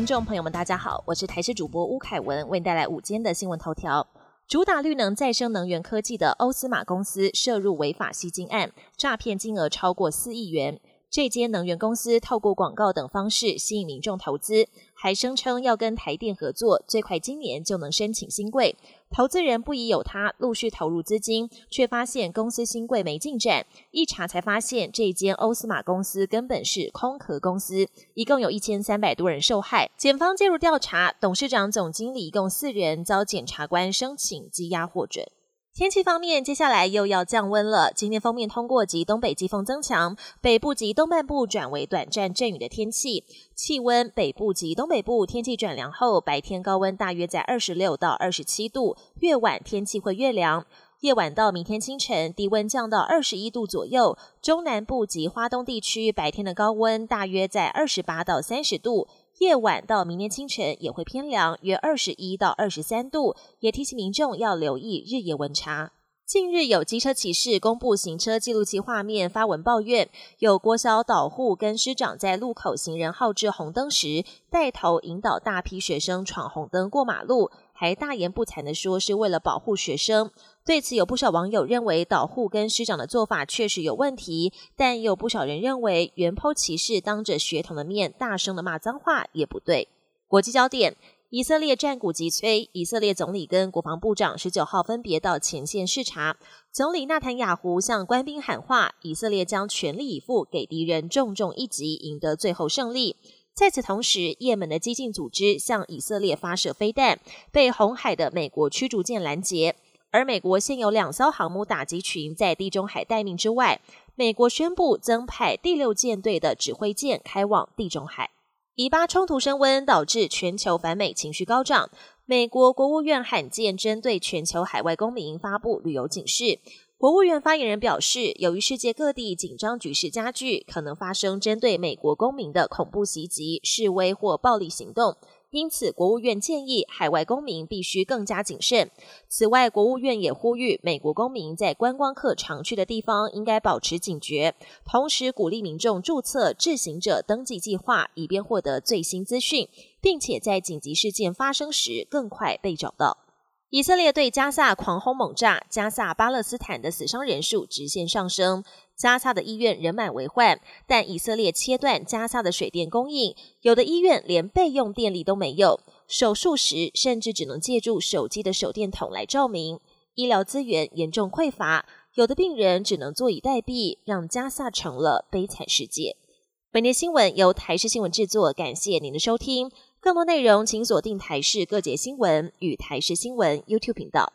听众朋友们，大家好，我是台视主播吴凯文，为你带来午间的新闻头条。主打绿能再生能源科技的欧斯玛公司涉入违法吸金案，诈骗金额超过四亿元。这间能源公司透过广告等方式吸引民众投资，还声称要跟台电合作，最快今年就能申请新贵。投资人不疑有他，陆续投入资金，却发现公司新贵没进展。一查才发现，这间欧斯玛公司根本是空壳公司，一共有一千三百多人受害。检方介入调查，董事长、总经理一共四人遭检察官申请羁押获准。天气方面，接下来又要降温了。今天封面通过及东北季风增强，北部及东半部转为短暂阵雨的天气。气温，北部及东北部天气转凉后，白天高温大约在二十六到二十七度，越晚天气会越凉。夜晚到明天清晨，低温降到二十一度左右。中南部及花东地区白天的高温大约在二十八到三十度。夜晚到明天清晨也会偏凉，约二十一到二十三度，也提醒民众要留意日夜温差。近日有机车骑士公布行车记录器画面，发文抱怨有郭小导护跟师长在路口行人号志红灯时，带头引导大批学生闯红灯过马路。还大言不惭的说是为了保护学生，对此有不少网友认为导护跟师长的做法确实有问题，但也有不少人认为原剖骑士当着学童的面大声的骂脏话也不对。国际焦点：以色列战鼓急催，以色列总理跟国防部长十九号分别到前线视察，总理纳坦雅胡向官兵喊话，以色列将全力以赴给敌人重重一击，赢得最后胜利。在此同时，也门的激进组织向以色列发射飞弹，被红海的美国驱逐舰拦截。而美国现有两艘航母打击群在地中海待命之外，美国宣布增派第六舰队的指挥舰开往地中海。以巴冲突升温，导致全球反美情绪高涨。美国国务院罕见针对全球海外公民发布旅游警示。国务院发言人表示，由于世界各地紧张局势加剧，可能发生针对美国公民的恐怖袭击、示威或暴力行动，因此国务院建议海外公民必须更加谨慎。此外，国务院也呼吁美国公民在观光客常去的地方应该保持警觉，同时鼓励民众注册智行者登记计划，以便获得最新资讯，并且在紧急事件发生时更快被找到。以色列对加萨狂轰猛炸，加萨巴勒斯坦的死伤人数直线上升。加萨的医院人满为患，但以色列切断加萨的水电供应，有的医院连备用电力都没有，手术时甚至只能借助手机的手电筒来照明。医疗资源严重匮乏，有的病人只能坐以待毙，让加萨成了悲惨世界。本节新闻由台视新闻制作，感谢您的收听。更多内容，请锁定台视各节新闻与台视新闻 YouTube 频道。